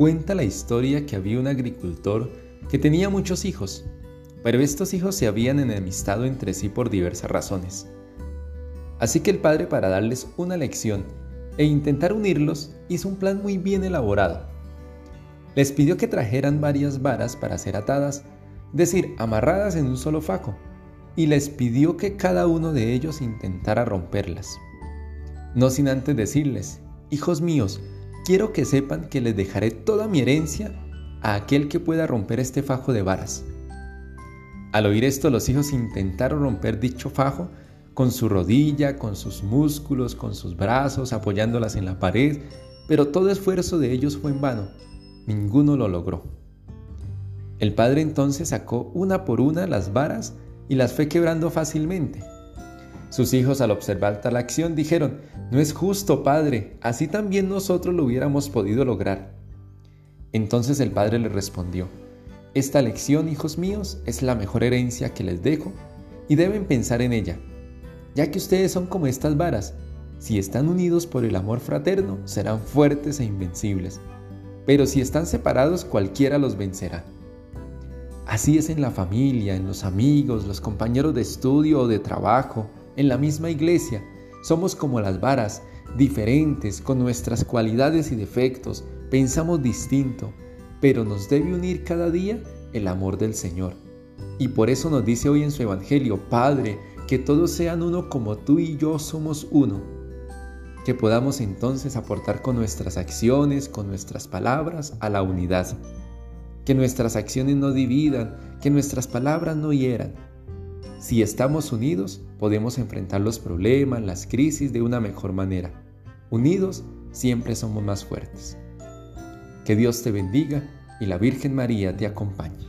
cuenta la historia que había un agricultor que tenía muchos hijos, pero estos hijos se habían enemistado entre sí por diversas razones. Así que el padre, para darles una lección e intentar unirlos, hizo un plan muy bien elaborado. Les pidió que trajeran varias varas para ser atadas, decir, amarradas en un solo faco, y les pidió que cada uno de ellos intentara romperlas. No sin antes decirles, hijos míos, quiero que sepan que les dejaré toda mi herencia a aquel que pueda romper este fajo de varas. Al oír esto, los hijos intentaron romper dicho fajo con su rodilla, con sus músculos, con sus brazos, apoyándolas en la pared, pero todo esfuerzo de ellos fue en vano. Ninguno lo logró. El padre entonces sacó una por una las varas y las fue quebrando fácilmente. Sus hijos al observar tal acción dijeron, no es justo, padre, así también nosotros lo hubiéramos podido lograr. Entonces el padre le respondió, esta lección, hijos míos, es la mejor herencia que les dejo y deben pensar en ella, ya que ustedes son como estas varas, si están unidos por el amor fraterno, serán fuertes e invencibles, pero si están separados, cualquiera los vencerá. Así es en la familia, en los amigos, los compañeros de estudio o de trabajo, en la misma iglesia. Somos como las varas, diferentes, con nuestras cualidades y defectos, pensamos distinto, pero nos debe unir cada día el amor del Señor. Y por eso nos dice hoy en su Evangelio, Padre, que todos sean uno como tú y yo somos uno. Que podamos entonces aportar con nuestras acciones, con nuestras palabras, a la unidad que nuestras acciones no dividan, que nuestras palabras no hieran. Si estamos unidos, podemos enfrentar los problemas, las crisis de una mejor manera. Unidos, siempre somos más fuertes. Que Dios te bendiga y la Virgen María te acompañe.